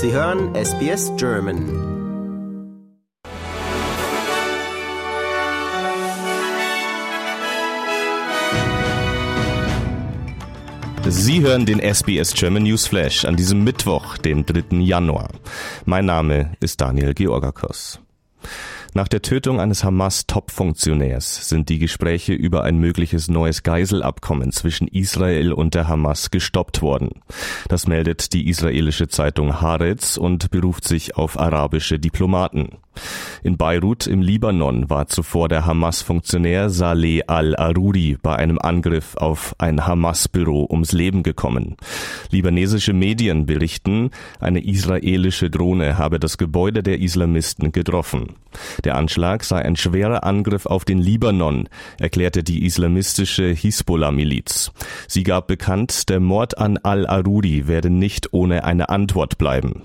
Sie hören SBS German. Sie hören den SBS German News Flash an diesem Mittwoch, den 3. Januar. Mein Name ist Daniel Georgakos. Nach der Tötung eines Hamas-Top-Funktionärs sind die Gespräche über ein mögliches neues Geiselabkommen zwischen Israel und der Hamas gestoppt worden. Das meldet die israelische Zeitung Haaretz und beruft sich auf arabische Diplomaten. In Beirut im Libanon war zuvor der Hamas-Funktionär Saleh al-Aruri bei einem Angriff auf ein Hamas-Büro ums Leben gekommen. Libanesische Medien berichten, eine israelische Drohne habe das Gebäude der Islamisten getroffen. Der Anschlag sei ein schwerer Angriff auf den Libanon, erklärte die islamistische Hisbollah-Miliz. Sie gab bekannt, der Mord an al-Aruri werde nicht ohne eine Antwort bleiben.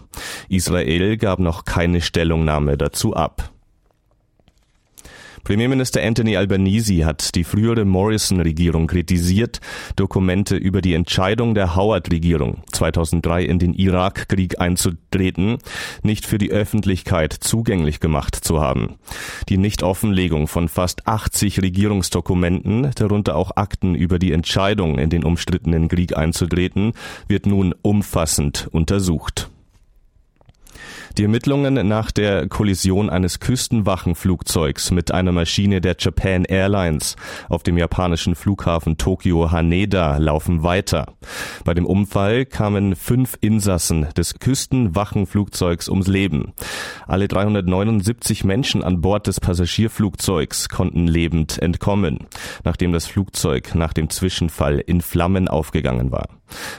Israel gab noch keine Stellungnahme dazu ab. Premierminister Anthony Albanese hat die frühere Morrison-Regierung kritisiert, Dokumente über die Entscheidung der Howard-Regierung 2003 in den Irakkrieg einzutreten nicht für die Öffentlichkeit zugänglich gemacht zu haben. Die Nichtoffenlegung von fast 80 Regierungsdokumenten, darunter auch Akten über die Entscheidung in den umstrittenen Krieg einzutreten, wird nun umfassend untersucht. Die Ermittlungen nach der Kollision eines Küstenwachenflugzeugs mit einer Maschine der Japan Airlines auf dem japanischen Flughafen Tokio Haneda laufen weiter. Bei dem Unfall kamen fünf Insassen des Küstenwachenflugzeugs ums Leben. Alle 379 Menschen an Bord des Passagierflugzeugs konnten lebend entkommen, nachdem das Flugzeug nach dem Zwischenfall in Flammen aufgegangen war.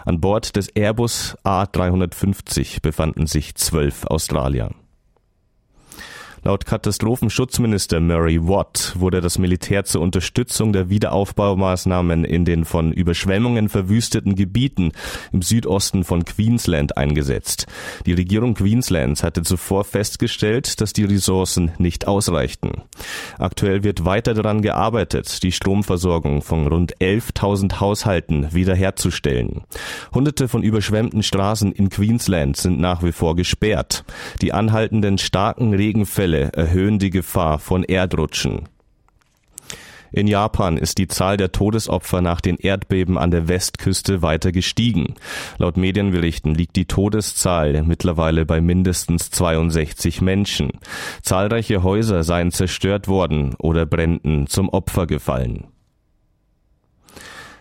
An Bord des Airbus A350 befanden sich zwölf Australien. Laut Katastrophenschutzminister Murray Watt wurde das Militär zur Unterstützung der Wiederaufbaumaßnahmen in den von Überschwemmungen verwüsteten Gebieten im Südosten von Queensland eingesetzt. Die Regierung Queenslands hatte zuvor festgestellt, dass die Ressourcen nicht ausreichten. Aktuell wird weiter daran gearbeitet, die Stromversorgung von rund 11.000 Haushalten wiederherzustellen. Hunderte von überschwemmten Straßen in Queensland sind nach wie vor gesperrt. Die anhaltenden starken Regenfälle Fälle erhöhen die Gefahr von Erdrutschen. In Japan ist die Zahl der Todesopfer nach den Erdbeben an der Westküste weiter gestiegen. Laut Medienberichten liegt die Todeszahl mittlerweile bei mindestens 62 Menschen. Zahlreiche Häuser seien zerstört worden oder Bränden zum Opfer gefallen.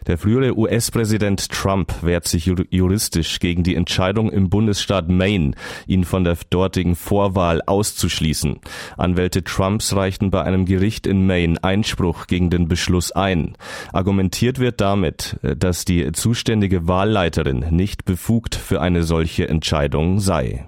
Der frühere US-Präsident Trump wehrt sich juristisch gegen die Entscheidung im Bundesstaat Maine, ihn von der dortigen Vorwahl auszuschließen. Anwälte Trumps reichten bei einem Gericht in Maine Einspruch gegen den Beschluss ein. Argumentiert wird damit, dass die zuständige Wahlleiterin nicht befugt für eine solche Entscheidung sei.